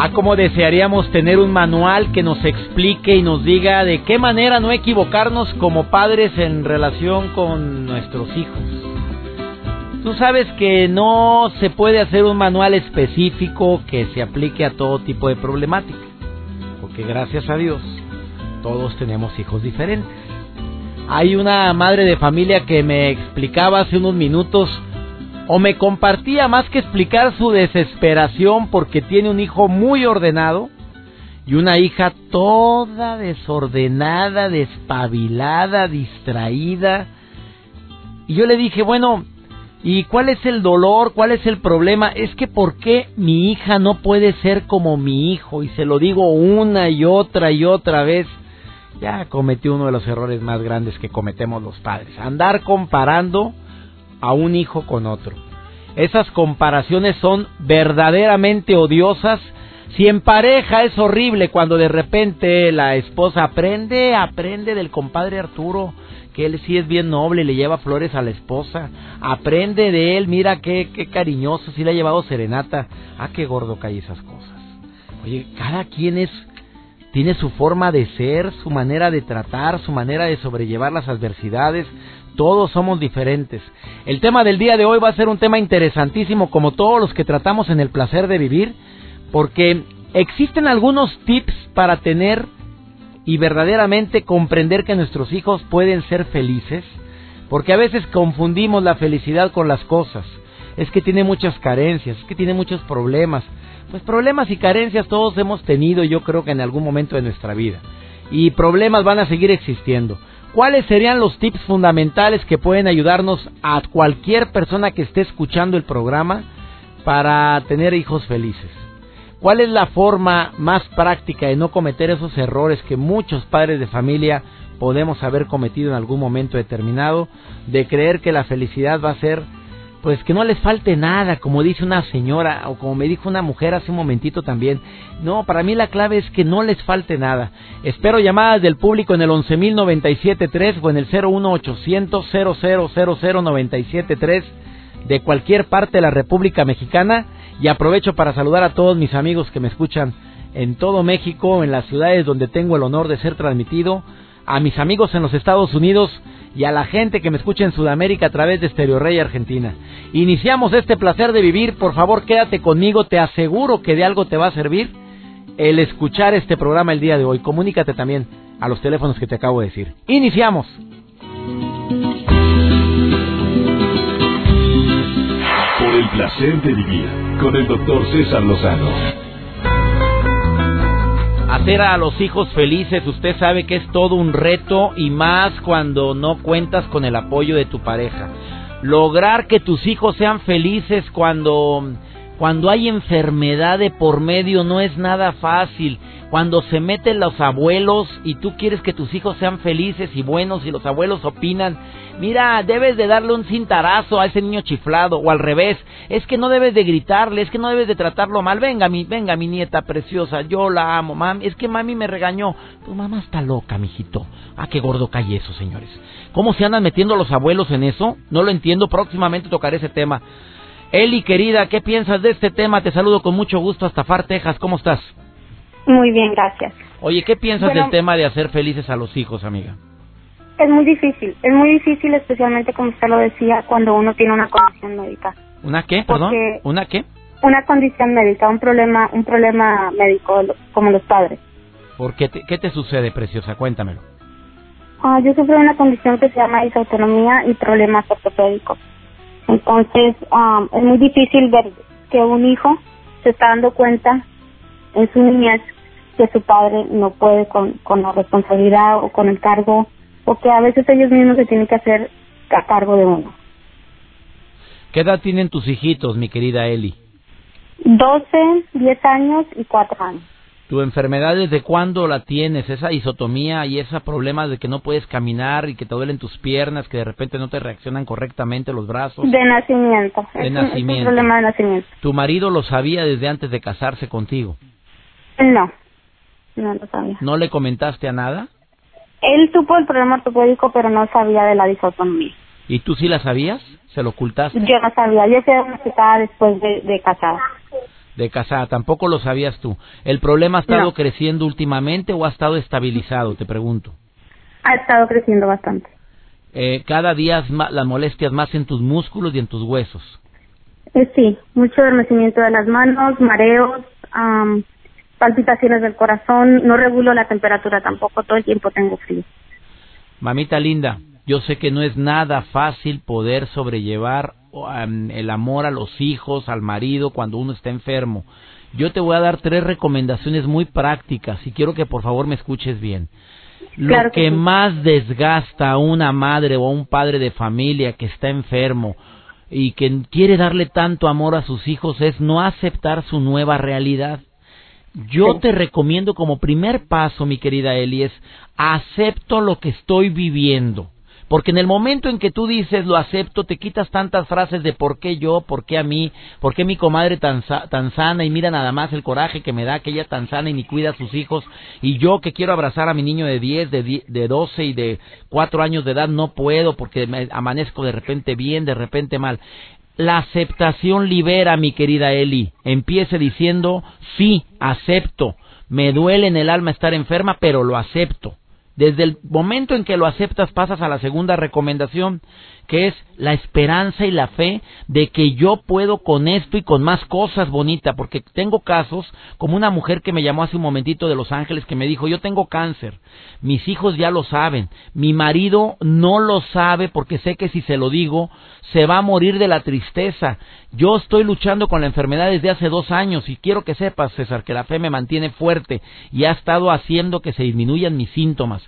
Ah, como desearíamos tener un manual que nos explique y nos diga de qué manera no equivocarnos como padres en relación con nuestros hijos. Tú sabes que no se puede hacer un manual específico que se aplique a todo tipo de problemática, porque gracias a Dios todos tenemos hijos diferentes. Hay una madre de familia que me explicaba hace unos minutos o me compartía más que explicar su desesperación porque tiene un hijo muy ordenado y una hija toda desordenada, despabilada, distraída. Y yo le dije, bueno, ¿y cuál es el dolor? ¿Cuál es el problema? Es que ¿por qué mi hija no puede ser como mi hijo? Y se lo digo una y otra y otra vez. Ya cometí uno de los errores más grandes que cometemos los padres. Andar comparando a un hijo con otro. Esas comparaciones son verdaderamente odiosas. Si en pareja es horrible cuando de repente la esposa aprende, aprende del compadre Arturo, que él sí es bien noble, le lleva flores a la esposa, aprende de él, mira qué, qué cariñoso, sí le ha llevado serenata, ah, qué gordo cae esas cosas. Oye, cada quien es, tiene su forma de ser, su manera de tratar, su manera de sobrellevar las adversidades, todos somos diferentes. El tema del día de hoy va a ser un tema interesantísimo como todos los que tratamos en el placer de vivir, porque existen algunos tips para tener y verdaderamente comprender que nuestros hijos pueden ser felices, porque a veces confundimos la felicidad con las cosas. Es que tiene muchas carencias, es que tiene muchos problemas. Pues problemas y carencias todos hemos tenido yo creo que en algún momento de nuestra vida. Y problemas van a seguir existiendo. ¿Cuáles serían los tips fundamentales que pueden ayudarnos a cualquier persona que esté escuchando el programa para tener hijos felices? ¿Cuál es la forma más práctica de no cometer esos errores que muchos padres de familia podemos haber cometido en algún momento determinado de creer que la felicidad va a ser pues que no les falte nada, como dice una señora o como me dijo una mujer hace un momentito también. No, para mí la clave es que no les falte nada. Espero llamadas del público en el 11.097.3 o en el 01800 de cualquier parte de la República Mexicana y aprovecho para saludar a todos mis amigos que me escuchan en todo México, en las ciudades donde tengo el honor de ser transmitido, a mis amigos en los Estados Unidos, y a la gente que me escucha en Sudamérica a través de Stereo Rey Argentina. Iniciamos este placer de vivir, por favor quédate conmigo, te aseguro que de algo te va a servir el escuchar este programa el día de hoy. Comunícate también a los teléfonos que te acabo de decir. Iniciamos. Por el placer de vivir con el doctor César Lozano hacer a los hijos felices, usted sabe que es todo un reto y más cuando no cuentas con el apoyo de tu pareja. Lograr que tus hijos sean felices cuando cuando hay enfermedad de por medio no es nada fácil. Cuando se meten los abuelos y tú quieres que tus hijos sean felices y buenos y los abuelos opinan, mira, debes de darle un cintarazo a ese niño chiflado o al revés, es que no debes de gritarle, es que no debes de tratarlo mal, venga mi, venga mi nieta preciosa, yo la amo, mami, es que mami me regañó, tu mamá está loca, mijito. Ah, qué gordo cae eso, señores. ¿Cómo se andan metiendo los abuelos en eso? No lo entiendo, próximamente tocaré ese tema. Eli, querida, ¿qué piensas de este tema? Te saludo con mucho gusto hasta Far, Texas. ¿Cómo estás? Muy bien, gracias. Oye, ¿qué piensas del tema de hacer felices a los hijos, amiga? Es muy difícil, es muy difícil, especialmente como usted lo decía, cuando uno tiene una condición médica. ¿Una qué? Perdón. ¿Una qué? Una condición médica, un problema, un problema médico, como los padres. ¿Por qué te, qué te sucede, preciosa? Cuéntamelo. Ah, yo sufro una condición que se llama disautonomía y problemas ortopédicos. Entonces, ah, es muy difícil ver que un hijo se está dando cuenta en su niñez que su padre no puede con, con la responsabilidad o con el cargo o que a veces ellos mismos se tienen que hacer a cargo de uno. ¿Qué edad tienen tus hijitos, mi querida Eli? 12, 10 años y 4 años. ¿Tu enfermedad desde cuándo la tienes? Esa isotomía y ese problema de que no puedes caminar y que te duelen tus piernas, que de repente no te reaccionan correctamente los brazos. De nacimiento. De es nacimiento. Un, problema de nacimiento. ¿Tu marido lo sabía desde antes de casarse contigo? No, no lo sabía. ¿No le comentaste a nada? Él supo el problema ortopédico, pero no sabía de la disautonomía. ¿Y tú sí la sabías? ¿Se lo ocultaste? Yo no sabía. Yo fui diagnosticada después de, de casada. De casada, tampoco lo sabías tú. ¿El problema ha estado No. creciendo últimamente o ha estado estabilizado? Te pregunto. Ha estado creciendo bastante. Eh, cada día las molestias más en tus músculos y en tus huesos. Eh, sí, mucho adormecimiento de las manos, mareos, palpitaciones del corazón. No regulo la temperatura tampoco. Todo el tiempo tengo frío. Mamita linda, yo sé que no es nada fácil poder sobrellevar um, el amor a los hijos, al marido cuando uno está enfermo. Yo te voy a dar tres recomendaciones muy prácticas y quiero que por favor me escuches bien. Lo Claro que que sí. más desgasta a una madre o a un padre de familia que está enfermo y que quiere darle tanto amor a sus hijos es no aceptar su nueva realidad. Yo Sí. te recomiendo como primer paso, mi querida Eli, es acepto lo que estoy viviendo. Porque en el momento en que tú dices lo acepto, te quitas tantas frases de por qué yo, por qué a mí, por qué mi comadre tan, tan sana y mira nada más el coraje que me da que ella tan sana y ni cuida a sus hijos y yo que quiero abrazar a mi niño de 10, de, die- de 12 y de 4 años de edad no puedo porque me amanezco de repente bien, de repente mal. La aceptación libera, mi querida Eli. Empiece diciendo, sí, acepto. Me duele en el alma estar enferma, pero lo acepto. Desde el momento en que lo aceptas pasas a la segunda recomendación, que es la esperanza y la fe de que yo puedo con esto y con más cosas bonitas, porque tengo casos como una mujer que me llamó hace un momentito de Los Ángeles que me dijo, yo tengo cáncer, mis hijos ya lo saben, mi marido no lo sabe porque sé que si se lo digo se va a morir de la tristeza. Yo estoy luchando con la enfermedad desde hace dos años y quiero que sepas, César, que la fe me mantiene fuerte y ha estado haciendo que se disminuyan mis síntomas.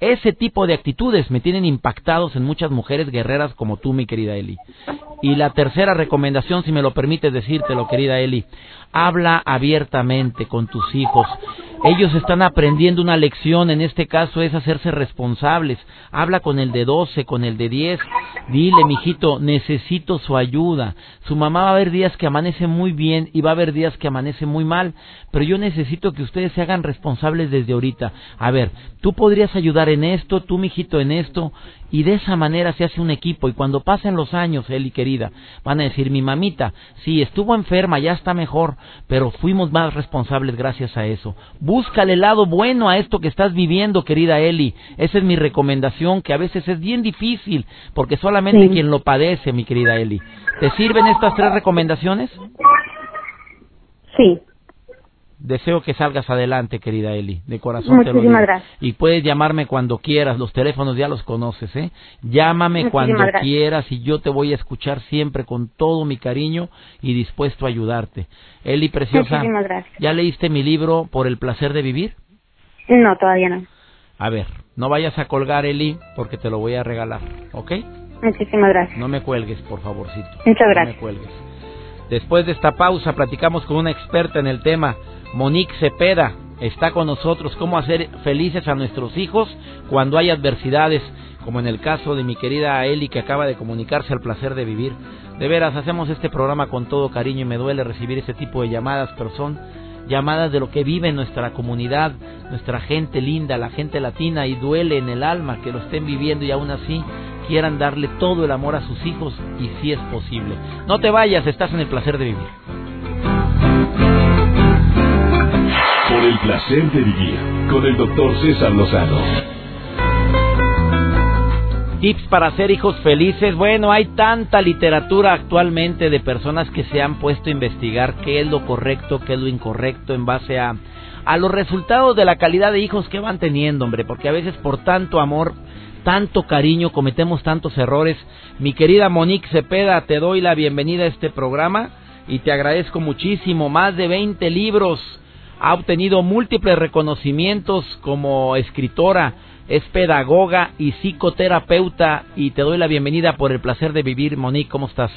Ese tipo de actitudes me tienen impactados en muchas mujeres guerreras como tú, mi querida Eli. Y la tercera recomendación, si me lo permites decírtelo, querida Eli, habla abiertamente con tus hijos. Ellos están aprendiendo una lección, en este caso es hacerse responsables. Habla con el de 12, con el de 10. Dile, mijito, necesito su ayuda. Su mamá va a haber días que amanece muy bien y va a haber días que amanece muy mal, pero yo necesito que ustedes se hagan responsables desde ahorita. A ver, tú podrías ayudar en esto, tú, mijito, en esto, y de esa manera se hace un equipo. Y cuando pasen los años, Eli querida, van a decir, mi mamita, sí, estuvo enferma, ya está mejor, pero fuimos más responsables gracias a eso. Búscale el lado bueno a esto que estás viviendo, querida Eli. Esa es mi recomendación, que a veces es bien difícil, porque solamente Sí. quien lo padece, mi querida Eli. ¿Te sirven estas tres recomendaciones? Sí, Deseo que salgas adelante, querida Eli. De corazón te lo Muchísimas digo. gracias. Y puedes llamarme cuando quieras. Los teléfonos ya los conoces, ¿eh? Llámame Muchísimas cuando gracias. quieras y yo te voy a escuchar siempre con todo mi cariño y dispuesto a ayudarte. Eli, preciosa. muchísimas gracias. ¿Ya leíste mi libro Por el placer de vivir? No, todavía no. A ver, no vayas a colgar, Eli, porque te lo voy a regalar, ¿ok? Muchísimas gracias. No me cuelgues, por favorcito. Muchas No gracias. me cuelgues. Después de esta pausa, platicamos con una experta en el tema, Monique Cepeda. Está con nosotros cómo hacer felices a nuestros hijos cuando hay adversidades, como en el caso de mi querida Eli que acaba de comunicarse al placer de vivir. De veras, hacemos este programa con todo cariño y me duele recibir ese tipo de llamadas, pero son llamadas de lo que vive nuestra comunidad, nuestra gente linda, la gente latina, y duele en el alma que lo estén viviendo y aún así quieran darle todo el amor a sus hijos y si es posible. No te vayas, estás en el placer de vivir. Placer de vivir con el doctor César Lozano. Tips para ser hijos felices. Bueno, hay tanta literatura actualmente de personas que se han puesto a investigar qué es lo correcto, qué es lo incorrecto en base a, a los resultados de la calidad de hijos que van teniendo, hombre, porque a veces por tanto amor, tanto cariño, cometemos tantos errores. Mi querida Monique Cepeda, te doy la bienvenida a este programa y te agradezco muchísimo. Más de 20 libros, ha obtenido múltiples reconocimientos como escritora, es pedagoga y psicoterapeuta y te doy la bienvenida por el placer de vivir. Monique, ¿cómo estás?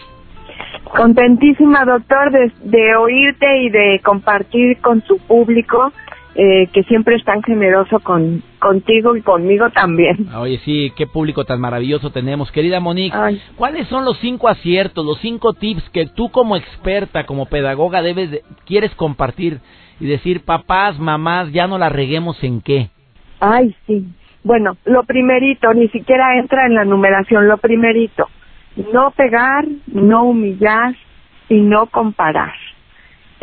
Contentísima, doctor, de, oírte y de compartir con su público, eh, que siempre es tan generoso con, contigo y conmigo también. Oye, sí, qué público tan maravilloso tenemos. Querida Monique, ¿cuáles son los cinco aciertos, los cinco tips que tú como experta, como pedagoga, debes quieres compartir y decir, papás, mamás, ya no la reguemos en qué? Ay, sí. Bueno, lo primerito, ni siquiera entra en la numeración, lo primerito, no pegar, no humillar y no comparar.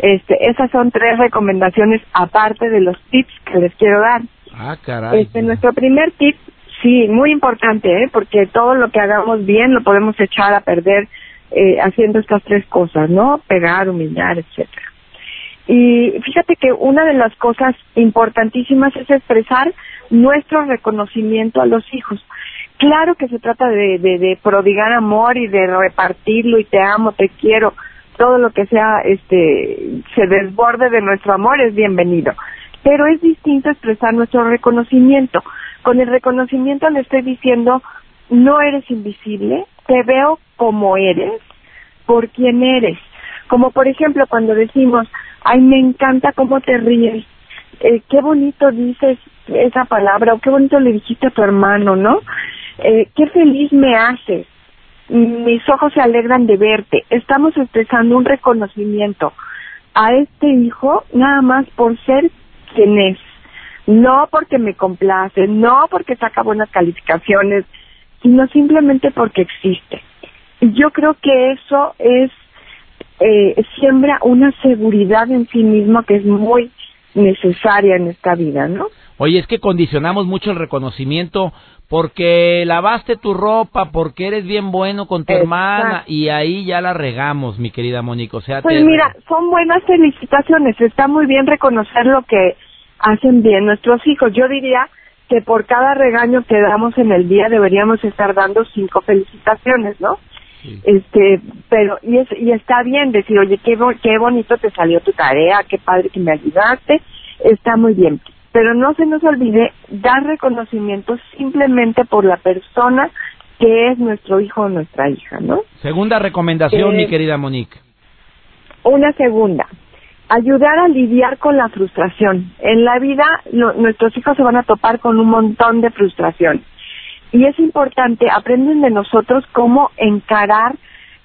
Este, esas son tres recomendaciones aparte de los tips que les quiero dar. Ah, caray. Este, nuestro primer tip, sí, muy importante, ¿eh? porque todo lo que hagamos bien lo podemos echar a perder eh, haciendo estas tres cosas, ¿no? Pegar, humillar, etcétera. Y fíjate que una de las cosas importantísimas es expresar nuestro reconocimiento a los hijos. Claro que se trata de, de, prodigar amor y de repartirlo y te amo, te quiero, todo lo que sea, este, se desborde de nuestro amor es bienvenido. Pero es distinto expresar nuestro reconocimiento. Con el reconocimiento le estoy diciendo, no eres invisible, te veo como eres, por quien eres. Como por ejemplo cuando decimos, ay, me encanta cómo te ríes, eh, qué bonito dices esa palabra, o qué bonito le dijiste a tu hermano, ¿no? Eh, qué feliz me haces, mis ojos se alegran de verte. Estamos expresando un reconocimiento a este hijo nada más por ser quien es, no porque me complace, no porque saca buenas calificaciones, sino simplemente porque existe. Yo creo que eso es eh, siembra una seguridad en sí mismo que es muy necesaria en esta vida, ¿no? Oye, es que condicionamos mucho el reconocimiento porque lavaste tu ropa, porque eres bien bueno con tu hermana y ahí ya la regamos, mi querida Mónica. O sea, pues mira, son buenas felicitaciones, está muy bien reconocer lo que hacen bien nuestros hijos. Yo diría que por cada regaño que damos en el día deberíamos estar dando cinco felicitaciones, ¿no? Este, pero y, es, y está bien decir, oye, qué, qué bonito te salió tu tarea, qué padre que me ayudaste, está muy bien pero no se nos olvide dar reconocimiento simplemente por la persona que es nuestro hijo o nuestra hija, ¿no? Segunda recomendación, mi eh, querida Monique. Una segunda, ayudar a lidiar con la frustración. En la vida nuestros hijos se van a topar con un montón de frustración y es importante, aprenden de nosotros cómo encarar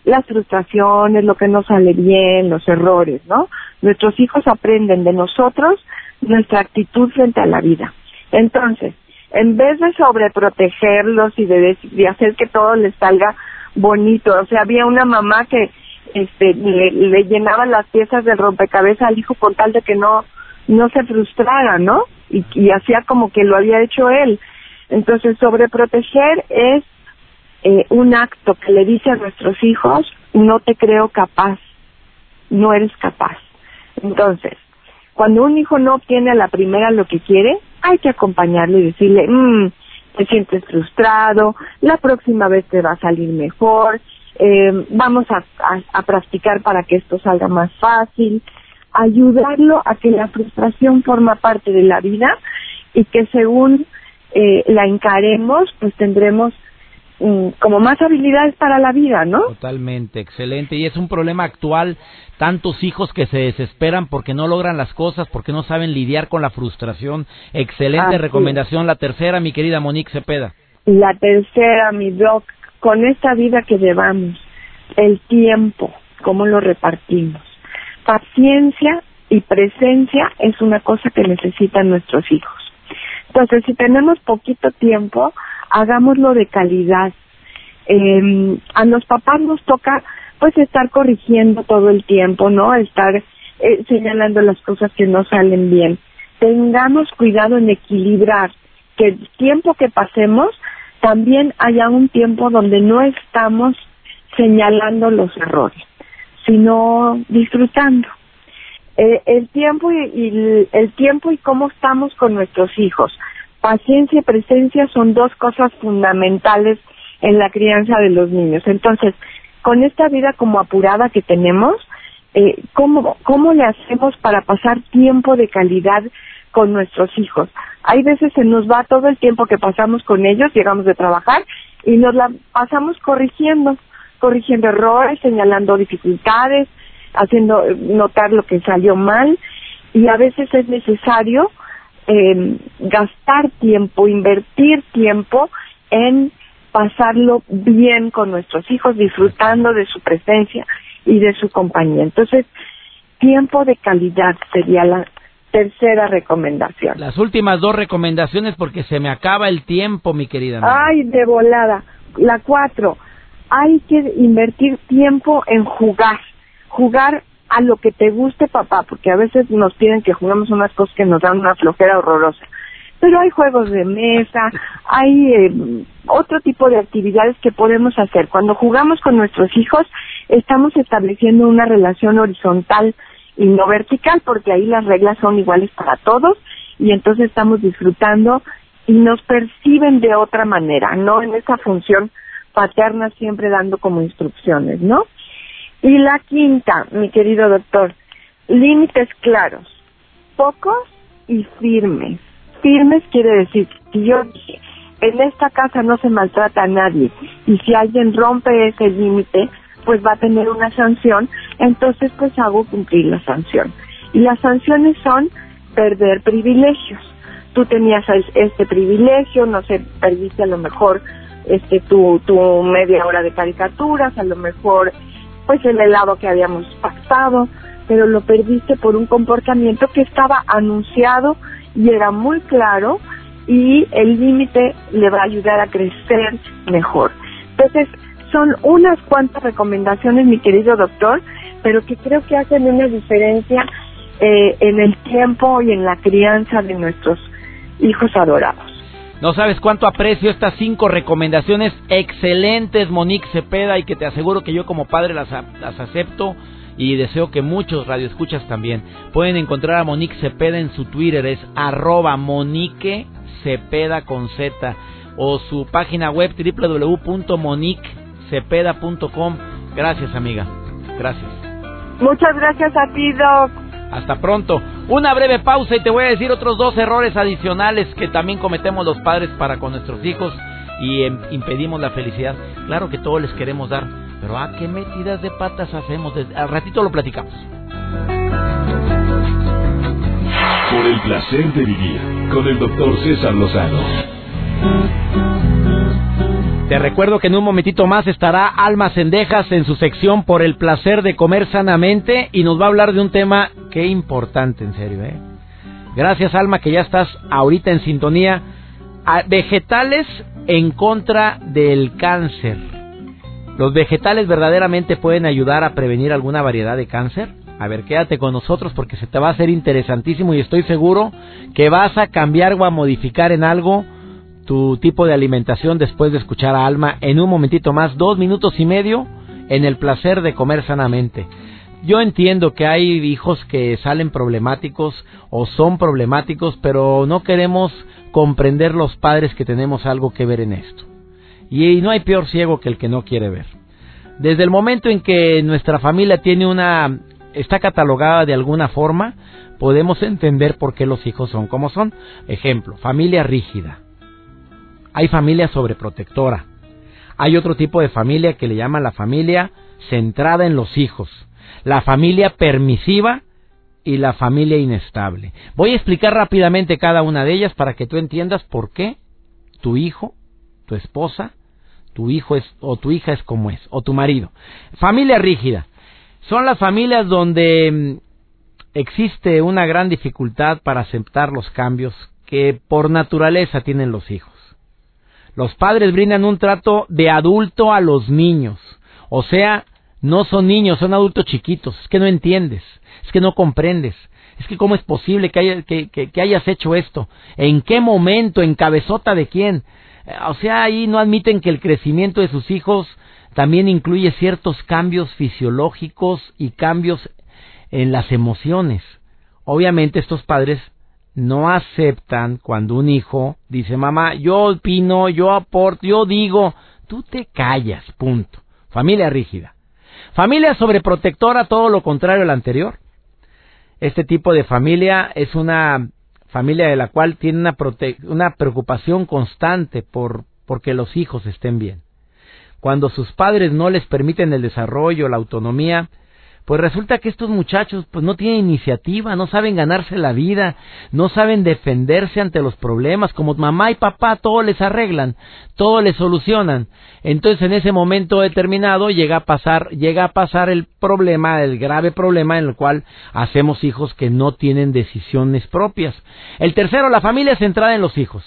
las frustraciones, lo que no sale bien, los errores, ¿no? Nuestros hijos aprenden de nosotros nuestra actitud frente a la vida. Entonces, en vez de sobreprotegerlos y de, de hacer que todo les salga bonito, o sea, había una mamá que este, le, llenaba las piezas del rompecabezas al hijo con tal de que no, no se frustrara, ¿no? Y, y hacía como que lo había hecho él. Entonces, sobreproteger es eh, un acto que le dice a nuestros hijos, no te creo capaz, no eres capaz. Entonces, cuando un hijo no obtiene a la primera lo que quiere, hay que acompañarlo y decirle, mmm, te sientes frustrado, la próxima vez te va a salir mejor, eh, vamos a, a, practicar para que esto salga más fácil, ayudarlo a que la frustración forma parte de la vida y que según eh, la encaremos, pues tendremos como más habilidades para la vida, ¿no? Totalmente, excelente. Y es un problema actual, tantos hijos que se desesperan porque no logran las cosas, porque no saben lidiar con la frustración. Excelente recomendación. La tercera, mi querida Monique Cepeda. La tercera, mi doc, con esta vida que llevamos, el tiempo, cómo lo repartimos. Paciencia y presencia es una cosa que necesitan nuestros hijos. Entonces, si tenemos poquito tiempo, hagámoslo de calidad. Eh, a los papás nos toca pues estar corrigiendo todo el tiempo, ¿no? Estar eh, señalando las cosas que no salen bien. Tengamos cuidado en equilibrar que el tiempo que pasemos también haya un tiempo donde no estamos señalando los errores, sino disfrutando. Eh, el tiempo y, y el tiempo y cómo estamos con nuestros hijos paciencia y presencia son dos cosas fundamentales en la crianza de los niños. Entonces, con esta vida como apurada que tenemos, eh, ¿cómo, ¿cómo le hacemos para pasar tiempo de calidad con nuestros hijos? Hay veces se nos va todo el tiempo que pasamos con ellos, llegamos de trabajar y nos la pasamos corrigiendo, corrigiendo errores, señalando dificultades, haciendo notar lo que salió mal y a veces es necesario eh, gastar tiempo, invertir tiempo en pasarlo bien con nuestros hijos, disfrutando de su presencia y de su compañía. Entonces, tiempo de calidad sería la tercera recomendación. Las últimas dos recomendaciones porque se me acaba el tiempo, mi querida. Ay, de volada. La cuatro, hay que invertir tiempo en jugar, jugar a lo que te guste papá, porque a veces nos piden que juguemos unas cosas que nos dan una flojera horrorosa. Pero hay juegos de mesa, hay eh, otro tipo de actividades que podemos hacer. Cuando jugamos con nuestros hijos, estamos estableciendo una relación horizontal y no vertical, porque ahí las reglas son iguales para todos y entonces estamos disfrutando y nos perciben de otra manera, no en esa función paterna siempre dando como instrucciones, ¿no? Y la quinta, mi querido doctor, límites claros, pocos y firmes. Firmes quiere decir, si yo dije, en esta casa no se maltrata a nadie y si alguien rompe ese límite, pues va a tener una sanción, entonces pues hago cumplir la sanción. Y las sanciones son perder privilegios. Tú tenías este privilegio, no sé, perdiste a lo mejor este tu, tu media hora de caricaturas, a lo mejor pues el helado que habíamos pactado, pero lo perdiste por un comportamiento que estaba anunciado y era muy claro y el límite le va a ayudar a crecer mejor. Entonces, son unas cuantas recomendaciones, mi querido doctor, pero que creo que hacen una diferencia eh, en el tiempo y en la crianza de nuestros hijos adorados. No sabes cuánto aprecio estas cinco recomendaciones excelentes, Monique Cepeda, y que te aseguro que yo como padre las, las acepto y deseo que muchos radioescuchas también. Pueden encontrar a Monique Cepeda en su Twitter, es arroba Monique Cepeda con Z, o su página web www.moniquecepeda.com. Gracias, amiga. Gracias. Muchas gracias a ti, Doc. Hasta pronto. Una breve pausa y te voy a decir otros dos errores adicionales que también cometemos los padres para con nuestros hijos y em, impedimos la felicidad. Claro que todos les queremos dar, pero ¿a qué metidas de patas hacemos? Al ratito lo platicamos. Por el placer de vivir con el doctor César Lozano. Te recuerdo que en un momentito más estará Alma Cendejas en su sección por el placer de comer sanamente y nos va a hablar de un tema que importante, en serio. ¿eh? Gracias Alma que ya estás ahorita en sintonía. vegetales en contra del cáncer. ¿Los vegetales verdaderamente pueden ayudar a prevenir alguna variedad de cáncer? A ver, quédate con nosotros porque se te va a hacer interesantísimo y estoy seguro que vas a cambiar o a modificar en algo tu tipo de alimentación después de escuchar a Alma en un momentito más, dos minutos y medio en el placer de comer sanamente. Yo entiendo que hay hijos que salen problemáticos o son problemáticos, pero no queremos comprender los padres que tenemos algo que ver en esto. Y no hay peor ciego que el que no quiere ver. Desde el momento en que nuestra familia tiene una está catalogada de alguna forma, podemos entender por qué los hijos son como son. Ejemplo, familia rígida. Hay familia sobreprotectora. Hay otro tipo de familia que le llaman la familia centrada en los hijos. La familia permisiva y la familia inestable. Voy a explicar rápidamente cada una de ellas para que tú entiendas por qué tu hijo, tu esposa, tu hijo es o tu hija es como es o tu marido. Familia rígida. Son las familias donde mm, existe una gran dificultad para aceptar los cambios que por naturaleza tienen los hijos. Los padres brindan un trato de adulto a los niños. O sea, no son niños, son adultos chiquitos. Es que no entiendes, es que no comprendes. Es que cómo es posible que, que, hayas hecho esto. ¿En qué momento? ¿En cabezota de quién? O sea, ahí no admiten que el crecimiento de sus hijos también incluye ciertos cambios fisiológicos y cambios en las emociones. Obviamente estos padres no aceptan cuando un hijo dice, mamá, yo opino, yo aporto, yo digo, tú te callas, punto. Familia rígida. Familia sobreprotectora, todo lo contrario al anterior. Este tipo de familia es una familia de la cual tiene una, una preocupación constante por porque los hijos estén bien. cuando sus padres no les permiten el desarrollo, la autonomía, pues resulta que estos muchachos pues no tienen iniciativa, no saben ganarse la vida, no saben defenderse ante los problemas, como mamá y papá todo les arreglan, todo les solucionan. Entonces en ese momento determinado llega a pasar, llega a pasar el problema, el grave problema en el cual hacemos hijos que no tienen decisiones propias. El tercero, la familia centrada en los hijos.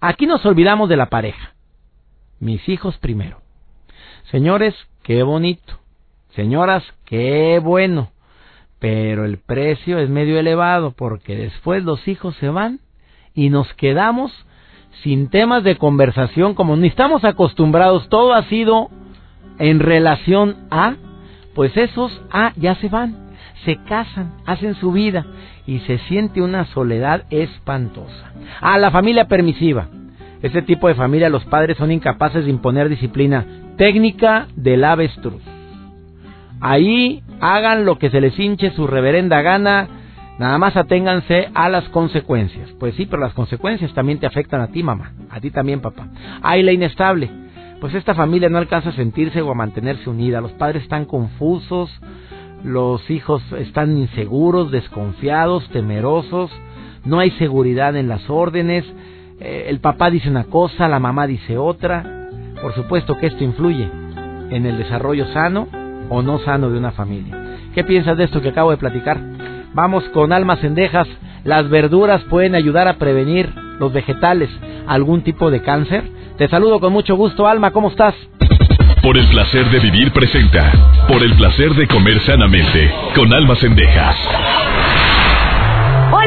Aquí nos olvidamos de la pareja. Mis hijos primero. Señores, qué bonito Señoras, qué bueno, pero el precio es medio elevado porque después los hijos se van y nos quedamos sin temas de conversación como ni estamos acostumbrados, todo ha sido en relación a, pues esos A ya se van, se casan, hacen su vida y se siente una soledad espantosa. A la familia permisiva. Este tipo de familia los padres son incapaces de imponer disciplina técnica del avestruz. Ahí hagan lo que se les hinche su reverenda gana, nada más aténganse a las consecuencias. Pues sí, pero las consecuencias también te afectan a ti, mamá, a ti también, papá. Ahí la inestable. Pues esta familia no alcanza a sentirse o a mantenerse unida. Los padres están confusos, los hijos están inseguros, desconfiados, temerosos, no hay seguridad en las órdenes, eh, el papá dice una cosa, la mamá dice otra. Por supuesto que esto influye en el desarrollo sano o no sano de una familia. ¿Qué piensas de esto que acabo de platicar? Vamos con almas cendejas. Las verduras pueden ayudar a prevenir los vegetales algún tipo de cáncer. Te saludo con mucho gusto, Alma. ¿Cómo estás? Por el placer de vivir presenta. Por el placer de comer sanamente. Con almas cendejas.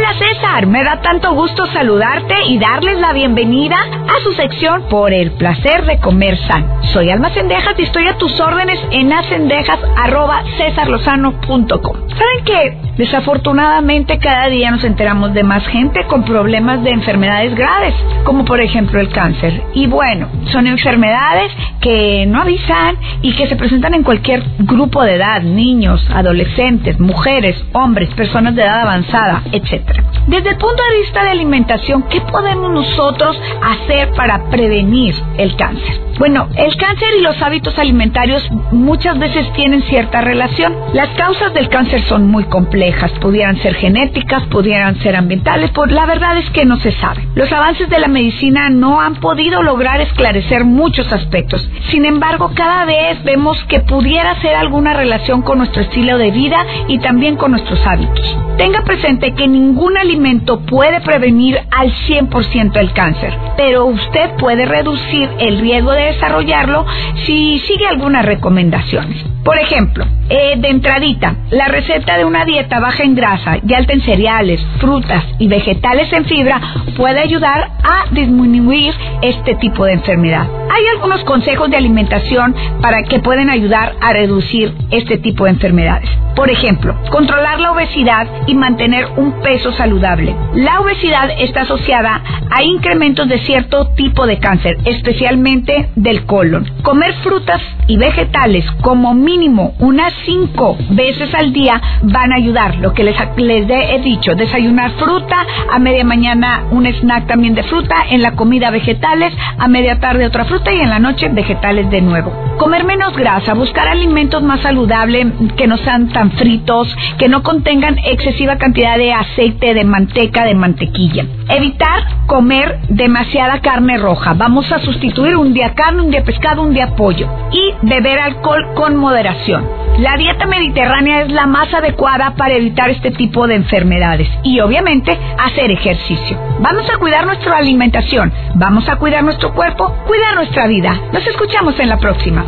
Hola César, me da tanto gusto saludarte y darles la bienvenida a su sección Por el placer de comer sano. Soy Alma Cendejas y estoy a tus órdenes en acendejas.cesarlozano.com. ¿Saben qué? Desafortunadamente cada día nos enteramos de más gente con problemas de enfermedades graves, como por ejemplo el cáncer. Y bueno, son enfermedades que no avisan y que se presentan en cualquier grupo de edad, niños, adolescentes, mujeres, hombres, personas de edad avanzada, etc. Desde el punto de vista de alimentación, ¿qué podemos nosotros hacer para prevenir el cáncer? Bueno, el cáncer y los hábitos alimentarios muchas veces tienen cierta relación. Las causas del cáncer son muy complejas, pudieran ser genéticas, pudieran ser ambientales, por la verdad es que no se sabe. Los avances de la medicina no han podido lograr esclarecer muchos aspectos. Sin embargo, cada vez vemos que pudiera ser alguna relación con nuestro estilo de vida y también con nuestros hábitos. Tenga presente que ningún alimento puede prevenir al 100% el cáncer, pero usted puede reducir el riesgo de desarrollarlo si sigue algunas recomendaciones. Por ejemplo, eh, de entradita, la receta de una dieta baja en grasa y alta en cereales, frutas y vegetales en fibra puede ayudar a disminuir este tipo de enfermedad. Hay algunos consejos de alimentación para que pueden ayudar a reducir este tipo de enfermedades. Por ejemplo, controlar la obesidad y mantener un peso saludable. La obesidad está asociada a incrementos de cierto tipo de cáncer, especialmente del colon. Comer frutas y vegetales como mínimo unas cinco veces al día van a ayudar. Lo que les, les he dicho, desayunar fruta, a media mañana un snack también de fruta, en la comida vegetales, a media tarde otra fruta y en la noche vegetales de nuevo. Comer menos grasa, buscar alimentos más saludables que no sean tan fritos, que no contengan excesiva cantidad de aceite, de manteca, de mantequilla. Evitar comer demasiada carne roja. Vamos a sustituir un día carne, un día pescado, un día pollo. Y beber alcohol con moderación. La dieta mediterránea es la más adecuada para evitar este tipo de enfermedades y obviamente hacer ejercicio. A cuidar nuestra alimentación, vamos a cuidar nuestro cuerpo, cuidar nuestra vida. Nos escuchamos en la próxima.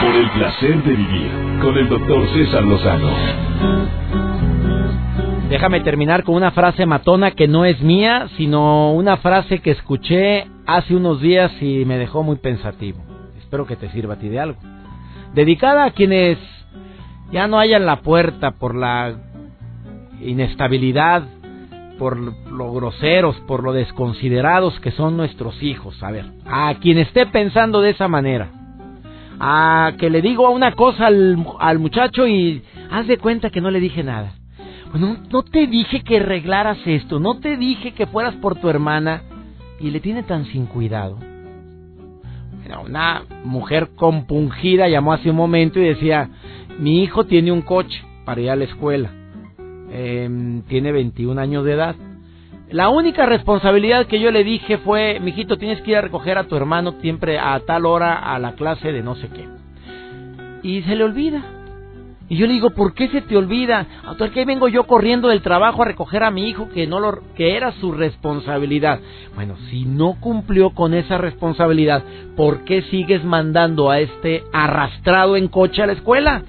Por el placer de vivir con el doctor César Lozano. Déjame terminar con una frase matona que no es mía, sino una frase que escuché hace unos días y me dejó muy pensativo. Espero que te sirva a ti de algo. Dedicada a quienes ya no hayan la puerta por la inestabilidad, por lo groseros, por lo desconsiderados que son nuestros hijos. A ver, a quien esté pensando de esa manera, a que le digo una cosa al, muchacho y haz de cuenta que no le dije nada. Bueno, no te dije que arreglaras esto, no te dije que fueras por tu hermana y le tiene tan sin cuidado. una mujer compungida llamó hace un momento y decía, mi hijo tiene un coche para ir a la escuela, em, tiene 21 años de edad. La única responsabilidad que yo le dije fue, mijito, tienes que ir a recoger a tu hermano siempre a tal hora a la clase de no sé qué. Y se le olvida. Y yo le digo, ¿por qué se te olvida? ¿Por qué vengo yo corriendo del trabajo a recoger a mi hijo que no lo que era su responsabilidad? Bueno, si no cumplió con esa responsabilidad, ¿por qué sigues mandando a este arrastrado en coche a la escuela?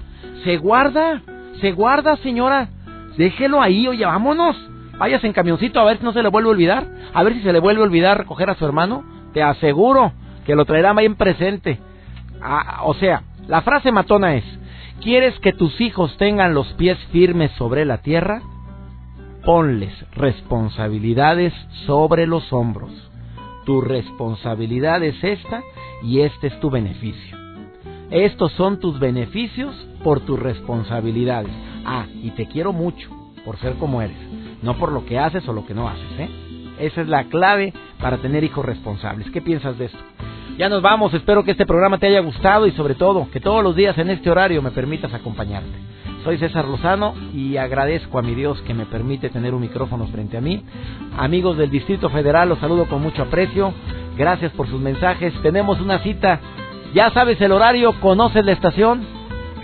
Se guarda, se guarda, señora. Déjelo ahí, oye, vámonos. Váyase en camioncito a ver si no se le vuelve a olvidar. A ver si se le vuelve a olvidar recoger a su hermano. Te aseguro que lo traerá bien presente. Ah, o sea, la frase matona es, ¿quieres que tus hijos tengan los pies firmes sobre la tierra? Ponles responsabilidades sobre los hombros. Tu responsabilidad es esta y este es tu beneficio. Estos son tus beneficios por tus responsabilidades. Ah, y te quiero mucho por ser como eres, no por lo que haces o lo que no haces, ¿eh? Esa es la clave para tener hijos responsables. ¿Qué piensas de esto? Ya nos vamos, espero que este programa te haya gustado y sobre todo que todos los días en este horario me permitas acompañarte. Soy César Lozano y agradezco a mi Dios que me permite tener un micrófono frente a mí. Amigos del Distrito Federal, los saludo con mucho aprecio. Gracias por sus mensajes. Tenemos una cita. Ya sabes el horario, conoces la estación.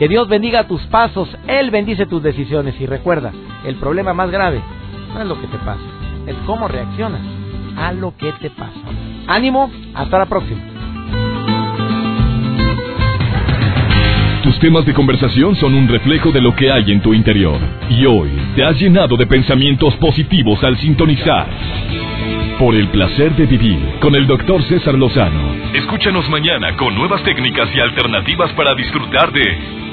Que Dios bendiga tus pasos, Él bendice tus decisiones y recuerda, el problema más grave no es lo que te pasa, es cómo reaccionas a lo que te pasa. Ánimo, hasta la próxima. Tus temas de conversación son un reflejo de lo que hay en tu interior. Y hoy te has llenado de pensamientos positivos al sintonizar. Por el placer de vivir con el doctor César Lozano. Escúchanos mañana con nuevas técnicas y alternativas para disfrutar de